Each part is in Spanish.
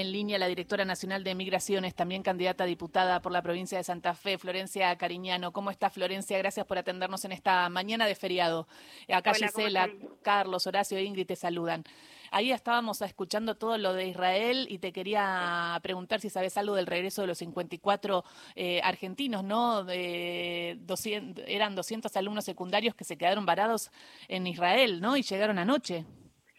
en línea la directora nacional de Migraciones, también candidata a diputada por la provincia de Santa Fe, Florencia Cariñano. ¿Cómo está Florencia? Gracias por atendernos en esta mañana de feriado. Acá Gisela, Carlos, Horacio e Ingrid te saludan. Ahí estábamos escuchando todo lo de Israel y te quería preguntar si sabes algo del regreso de los 54 eh, argentinos, ¿no? De 200, eran 200 alumnos secundarios que se quedaron varados en Israel, ¿no? Y llegaron anoche.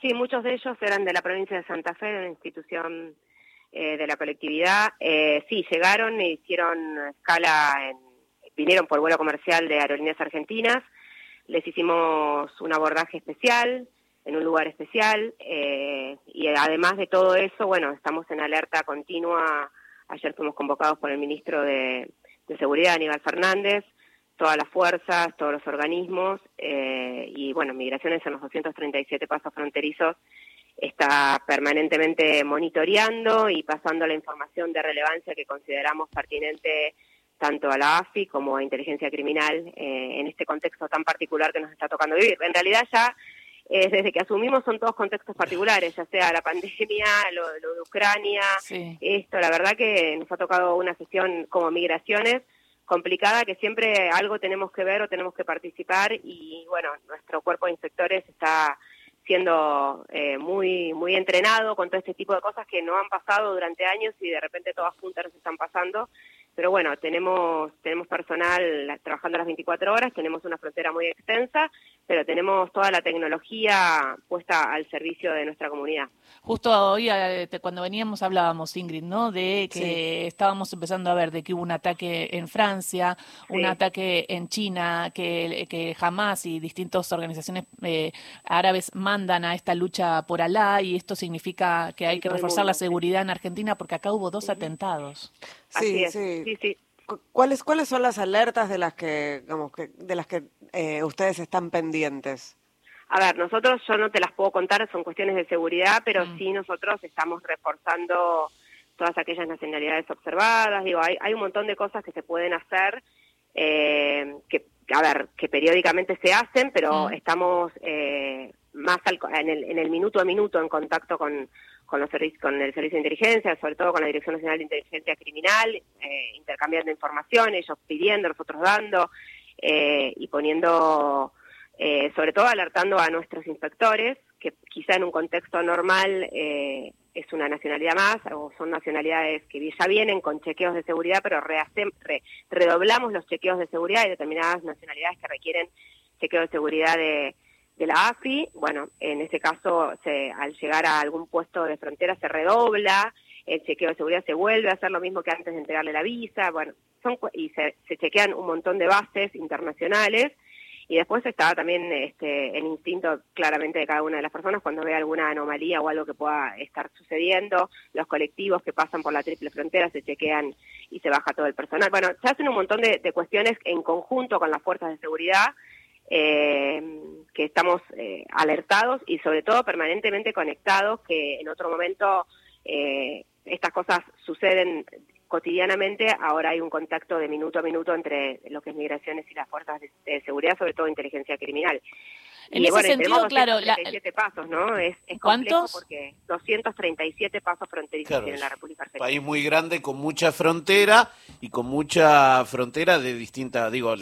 Sí, muchos de ellos eran de la provincia de Santa Fe, de una institución eh, de la colectividad. Eh, sí, llegaron e hicieron escala, en, vinieron por vuelo comercial de Aerolíneas Argentinas. Les hicimos un abordaje especial en un lugar especial eh, y además de todo eso, bueno, estamos en alerta continua. Ayer fuimos convocados por el ministro de, Seguridad, Aníbal Fernández, todas las fuerzas, todos los organismos eh, y bueno, Migraciones en los 237 pasos fronterizos está permanentemente monitoreando y pasando la información de relevancia que consideramos pertinente tanto a la AFI como a inteligencia criminal eh, en este contexto tan particular que nos está tocando vivir. En realidad ya eh, desde que asumimos son todos contextos particulares, ya sea la pandemia, lo, de Ucrania, esto, la verdad que nos ha tocado una sesión como migraciones complicada que siempre algo tenemos que ver o tenemos que participar y bueno, nuestro cuerpo de inspectores está siendo eh, muy muy entrenado con todo este tipo de cosas que no han pasado durante años y de repente todas juntas nos están pasando. Pero bueno, tenemos, tenemos personal trabajando las 24 horas, tenemos una frontera muy extensa, pero tenemos toda la tecnología puesta al servicio de nuestra comunidad. Justo hoy, eh, cuando veníamos, hablábamos, Ingrid, ¿no? De que estábamos empezando a ver de que hubo un ataque en Francia, un ataque en China, que, que jamás y distintas organizaciones eh, árabes mandan a esta lucha por Alá, y esto significa que hay que reforzar la seguridad en Argentina porque acá hubo dos atentados. Sí, sí. sí, ¿Cuáles, ¿Cuáles son las alertas de las que, digamos, que de las que eh, ustedes están pendientes? A ver, nosotros yo no te las puedo contar, son cuestiones de seguridad, pero mm. sí nosotros estamos reforzando todas aquellas nacionalidades observadas. Digo, hay, hay un montón de cosas que se pueden hacer, eh, que, a ver, que periódicamente se hacen, pero mm. estamos eh, más en, el, en el minuto a minuto en contacto con, con, los con el Servicio de Inteligencia, sobre todo con la Dirección Nacional de Inteligencia Criminal, eh, intercambiando información, ellos pidiendo, nosotros dando eh, y poniendo, eh, sobre todo alertando a nuestros inspectores, que quizá en un contexto normal es una nacionalidad más o son nacionalidades que ya vienen con chequeos de seguridad, pero redoblamos los chequeos de seguridad y determinadas nacionalidades que requieren chequeos de seguridad de de la AFI, bueno, en ese caso, se, al llegar a algún puesto de frontera se redobla, el chequeo de seguridad se vuelve a hacer lo mismo que antes de entregarle la visa, bueno, son, y se, chequean un montón de bases internacionales, y después está también este, el instinto claramente de cada una de las personas cuando ve alguna anomalía o algo que pueda estar sucediendo, los colectivos que pasan por la triple frontera se chequean y se baja todo el personal. Bueno, se hacen un montón de cuestiones en conjunto con las fuerzas de seguridad eh, que estamos eh, alertados y sobre todo permanentemente conectados, que en otro momento eh, estas cosas suceden cotidianamente, ahora hay un contacto de minuto a minuto entre lo que es migraciones y las fuerzas de seguridad, sobre todo inteligencia criminal. En ese sentido, claro, la, pasos, ¿no? Es, es ¿Cuántos? porque 237 pasos fronterizos en la República Argentina. País muy grande con mucha frontera y con mucha frontera de distintas, digo,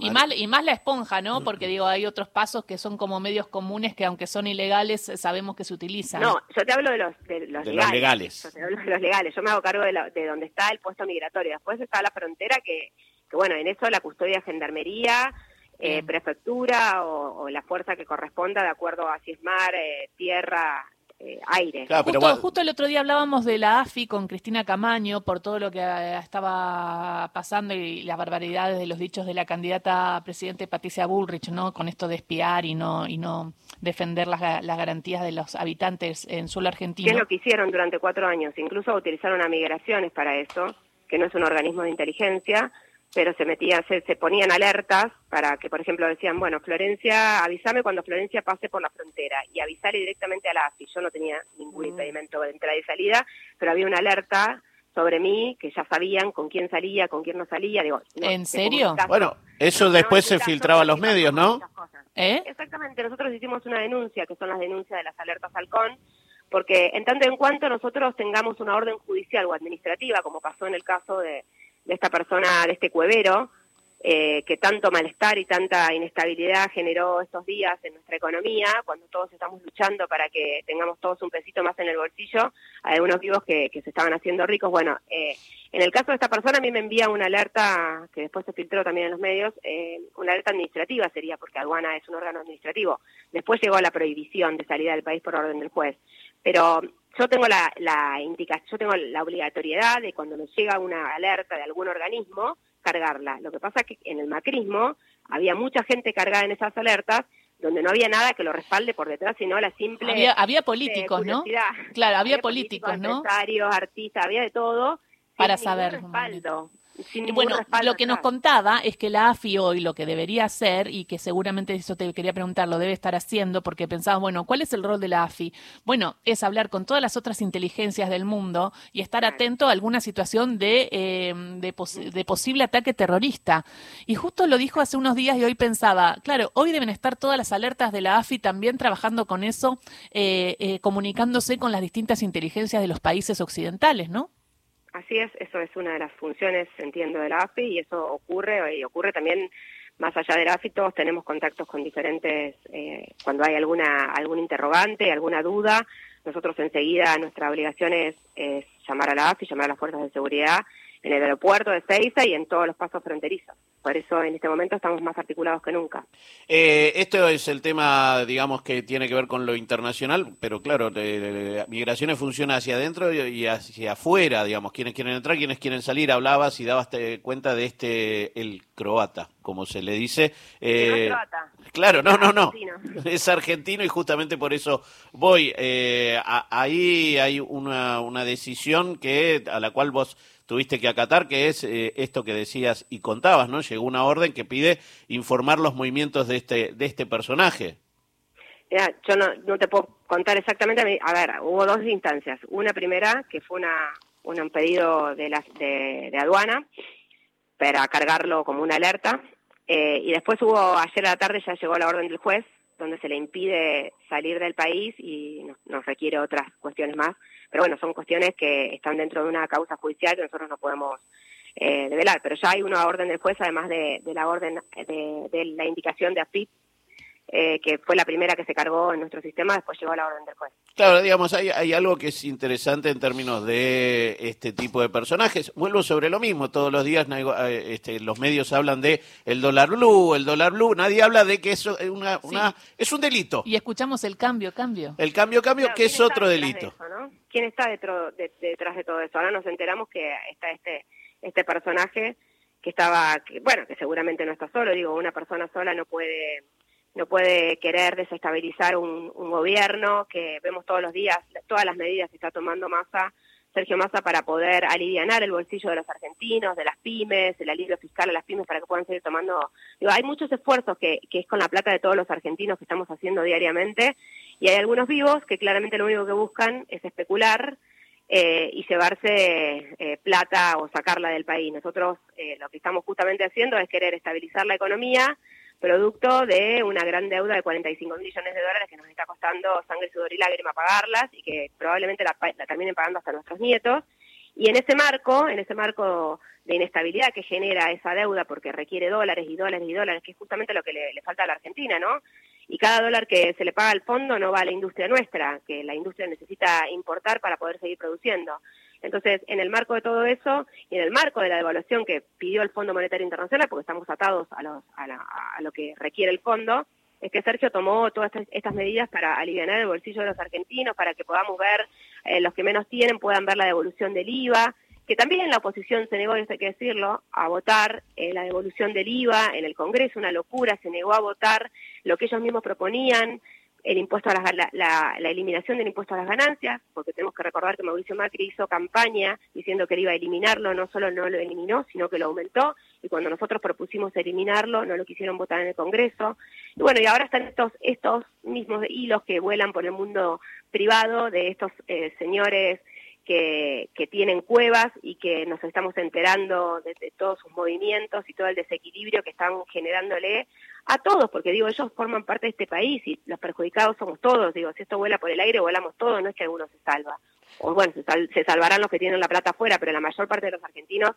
y más y más la esponja, ¿no? Porque digo, hay otros pasos que son como medios comunes que aunque son ilegales sabemos que se utilizan. No, yo te hablo de los de los, legales. Yo te hablo de los legales. Yo me hago cargo de, de donde está el puesto migratorio. Después está la frontera que que bueno, en eso la custodia de gendarmería eh, prefectura o, la fuerza que corresponda de acuerdo a si es mar, eh, tierra, eh, aire. justo, el otro día hablábamos de la AFI con Cristina Camaño por todo lo que estaba pasando y las barbaridades de los dichos de la candidata a presidente Patricia Bullrich, ¿no? Con esto de espiar y no y no defender las, las garantías de los habitantes en suelo argentino. ¿Qué es lo que hicieron durante cuatro años? Incluso utilizaron a migraciones para eso, que no es un organismo de inteligencia, pero se metía, se, se, ponían alertas para que, por ejemplo, decían, bueno, Florencia, avísame cuando Florencia pase por la frontera y avisarle directamente a la AFI. Yo no tenía ningún mm. impedimento de entrada y salida, pero había una alerta sobre mí que ya sabían con quién salía, con quién no salía. Digo, ¿En serio? Bueno, eso después se filtraba a los medios, ¿no? ¿Eh? Exactamente, nosotros hicimos una denuncia, que son las denuncias de las alertas halcón, porque en tanto en cuanto nosotros tengamos una orden judicial o administrativa, como pasó en el caso de, de esta persona, de este cuevero, eh, que tanto malestar y tanta inestabilidad generó estos días en nuestra economía, cuando todos estamos luchando para que tengamos todos un pesito más en el bolsillo, hay algunos vivos que, se estaban haciendo ricos. Bueno, eh, en el caso de esta persona a mí me envía una alerta, que después se filtró también en los medios, eh, una alerta administrativa sería, porque aduana es un órgano administrativo. Después llegó la prohibición de salida del país por orden del juez. Pero yo tengo la, la indicación, yo tengo la obligatoriedad de cuando nos llega una alerta de algún organismo, cargarla. Lo que pasa es que en el macrismo había mucha gente cargada en esas alertas donde no había nada que lo respalde por detrás, sino la simple... Había, había políticos, ¿no? Claro, había, políticos, ¿no? Empresarios, artistas, había de todo. Para saber. Respaldo y bueno, lo que nos contaba es que la AFI hoy lo que debería hacer, y que seguramente eso te quería preguntar, lo debe estar haciendo, porque pensaba, bueno, ¿cuál es el rol de la AFI? Bueno, es hablar con todas las otras inteligencias del mundo y estar atento a alguna situación de, eh, de, posible ataque terrorista. Y justo lo dijo hace unos días y hoy pensaba, claro, hoy deben estar todas las alertas de la AFI también trabajando con eso, eh, eh, comunicándose con las distintas inteligencias de los países occidentales, ¿no? Así es, eso es una de las funciones, entiendo, de la AFI y eso ocurre y ocurre también más allá de la AFI, todos tenemos contactos con diferentes, eh, cuando hay alguna algún interrogante, alguna duda, nosotros enseguida nuestra obligación es, es llamar a la AFI, llamar a las fuerzas de seguridad en el aeropuerto de Ceiza y en todos los pasos fronterizos. Por eso en este momento estamos más articulados que nunca. Eh, esto es el tema, digamos, que tiene que ver con lo internacional, pero claro, migraciones funciona hacia adentro y hacia afuera, digamos, quienes quieren entrar, quienes quieren salir. Hablabas y dabas cuenta de este, el croata, como se le dice. Eh, no croata. Claro, no, no, no. Es argentino y justamente por eso voy. Eh, ahí hay una, una decisión que a la cual vos tuviste que acatar, que es eh, esto que decías y contabas, ¿no? Llegó una orden que pide informar los movimientos de este, de este personaje. yo no, no te puedo contar exactamente, a ver, hubo dos instancias. Una primera, que fue una, un pedido de, la, de, aduana para cargarlo como una alerta, eh, y después hubo, ayer a la tarde ya llegó la orden del juez, donde se le impide salir del país y nos requiere otras cuestiones más. Pero bueno, son cuestiones que están dentro de una causa judicial que nosotros no podemos eh, develar, pero ya hay una orden del juez, además de, la orden de, la indicación de AFIP, eh, que fue la primera que se cargó en nuestro sistema, después llegó la orden del juez. Claro, digamos, hay, hay algo que es interesante en términos de este tipo de personajes. Vuelvo sobre lo mismo, todos los días eh, este, los medios hablan de el dólar blue, el dólar blue, nadie habla de que eso es, una, una es un delito. Y escuchamos el cambio, cambio. El cambio, cambio, que es otro delito. ¿Quién está detrás de, todo eso? Ahora nos enteramos que está este, este personaje que estaba, bueno, que seguramente no está solo, digo, una persona sola no puede no puede querer desestabilizar un, gobierno que vemos todos los días, todas las medidas que está tomando Massa, Sergio Massa, para poder aliviar el bolsillo de los argentinos, de las pymes, el alivio fiscal a las pymes para que puedan seguir tomando. Digo, hay muchos esfuerzos que, que es con la plata de todos los argentinos que estamos haciendo diariamente y hay algunos vivos que claramente lo único que buscan es especular eh, y llevarse eh, plata o sacarla del país. Nosotros eh, lo que estamos justamente haciendo es querer estabilizar la economía producto de una gran deuda de 45 millones de dólares que nos está costando sangre, sudor y lágrima pagarlas y que probablemente la, terminen pagando hasta nuestros nietos. Y en ese marco, en ese marco de inestabilidad que genera esa deuda porque requiere dólares y dólares y dólares, que es justamente lo que le falta a la Argentina, ¿no? Y cada dólar que se le paga al fondo no va a la industria nuestra, que la industria necesita importar para poder seguir produciendo. Entonces, en el marco de todo eso y en el marco de la devaluación que pidió el Fondo Monetario Internacional, porque estamos atados a, los, a, lo que requiere el fondo, es que Sergio tomó todas estas, medidas para aliviar el bolsillo de los argentinos, para que podamos ver, eh, los que menos tienen puedan ver la devolución del IVA, que también la oposición se negó, esto hay que decirlo, a votar eh, la devolución del IVA en el Congreso, una locura, se negó a votar lo que ellos mismos proponían, el impuesto a las, la, eliminación del impuesto a las ganancias, porque tenemos que recordar que Mauricio Macri hizo campaña diciendo que él iba a eliminarlo, no solo no lo eliminó, sino que lo aumentó, y cuando nosotros propusimos eliminarlo, no lo quisieron votar en el Congreso. Y bueno, y ahora están estos, estos mismos hilos que vuelan por el mundo privado de estos eh, señores que, que, tienen cuevas y que nos estamos enterando de, todos sus movimientos y todo el desequilibrio que están generándole a todos, porque digo, ellos forman parte de este país y los perjudicados somos todos, digo, si esto vuela por el aire, volamos todos, no es que alguno se salva. O bueno, se, salvarán los que tienen la plata afuera, pero la mayor parte de los argentinos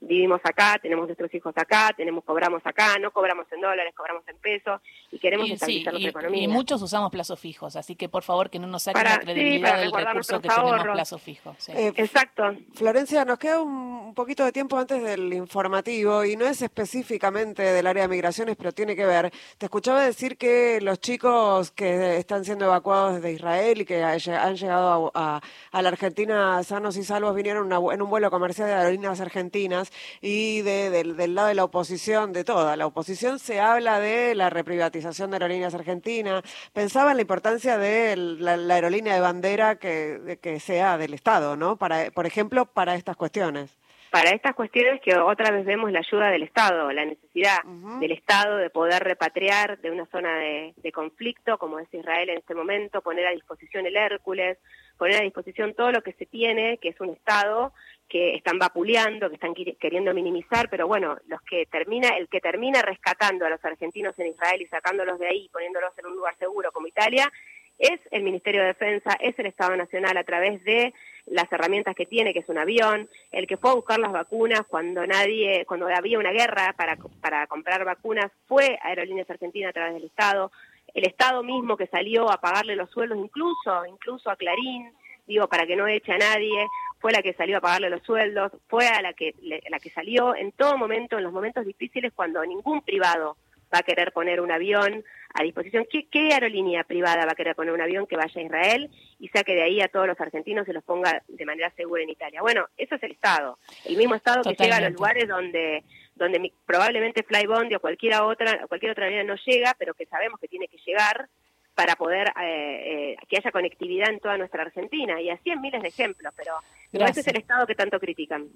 vivimos acá, tenemos nuestros hijos acá, tenemos cobramos acá, no cobramos en dólares, cobramos en pesos y queremos estabilizar nuestra economía. Y muchos usamos plazos fijos, así que por favor que no nos saquen la credibilidad del recurso que tenemos plazo fijo. Eh, Exacto. Florencia, nos queda un, poquito de tiempo antes del informativo y no es específicamente del área de migraciones, pero tiene que ver. Te escuchaba decir que los chicos que están siendo evacuados desde Israel y que han llegado a, la Argentina sanos y salvos vinieron en un vuelo comercial de aerolíneas argentinas y del lado de la oposición, de toda la oposición, se habla de la reprivatización de aerolíneas argentinas. Pensaba en la importancia de la, aerolínea de bandera que, que sea del Estado, ¿no? Para, por ejemplo, para estas cuestiones para estas cuestiones que otra vez vemos la ayuda del Estado, la necesidad del Estado de poder repatriar de una zona de, de, conflicto, como es Israel en este momento, poner a disposición el Hércules, poner a disposición todo lo que se tiene, que es un Estado que están vapuleando, que están queriendo minimizar, pero bueno, los que termina, el que termina rescatando a los argentinos en Israel y sacándolos de ahí, poniéndolos en un lugar seguro como Italia, es el Ministerio de Defensa, es el Estado Nacional a través de las herramientas que tiene, que es un avión, el que fue a buscar las vacunas cuando nadie, cuando había una guerra para, para comprar vacunas, fue Aerolíneas Argentinas a través del Estado, el Estado mismo que salió a pagarle los sueldos, incluso, incluso a Clarín, digo, para que no eche a nadie, fue la que salió a pagarle los sueldos, fue a la que, la que salió en todo momento, en los momentos difíciles, cuando ningún privado va a querer poner un avión a disposición. ¿Qué, ¿Qué, aerolínea privada va a querer poner un avión que vaya a Israel y saque de ahí a todos los argentinos y los ponga de manera segura en Italia? Bueno, eso es el Estado. El mismo Estado que llega a los lugares donde donde probablemente Flybond o cualquier otra, cualquier otra aerolínea no llega, pero que sabemos que tiene que llegar para poder eh, eh, que haya conectividad en toda nuestra Argentina. Y así en miles de ejemplos, pero ese es el Estado que tanto critican.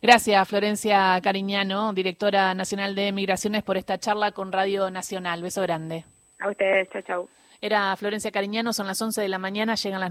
Gracias, Florencia Cariñano, directora nacional de Migraciones, por esta charla con Radio Nacional. Beso grande. A ustedes, chao, chao. Era Florencia Cariñano, son las 11 de la mañana, llegan las noticias.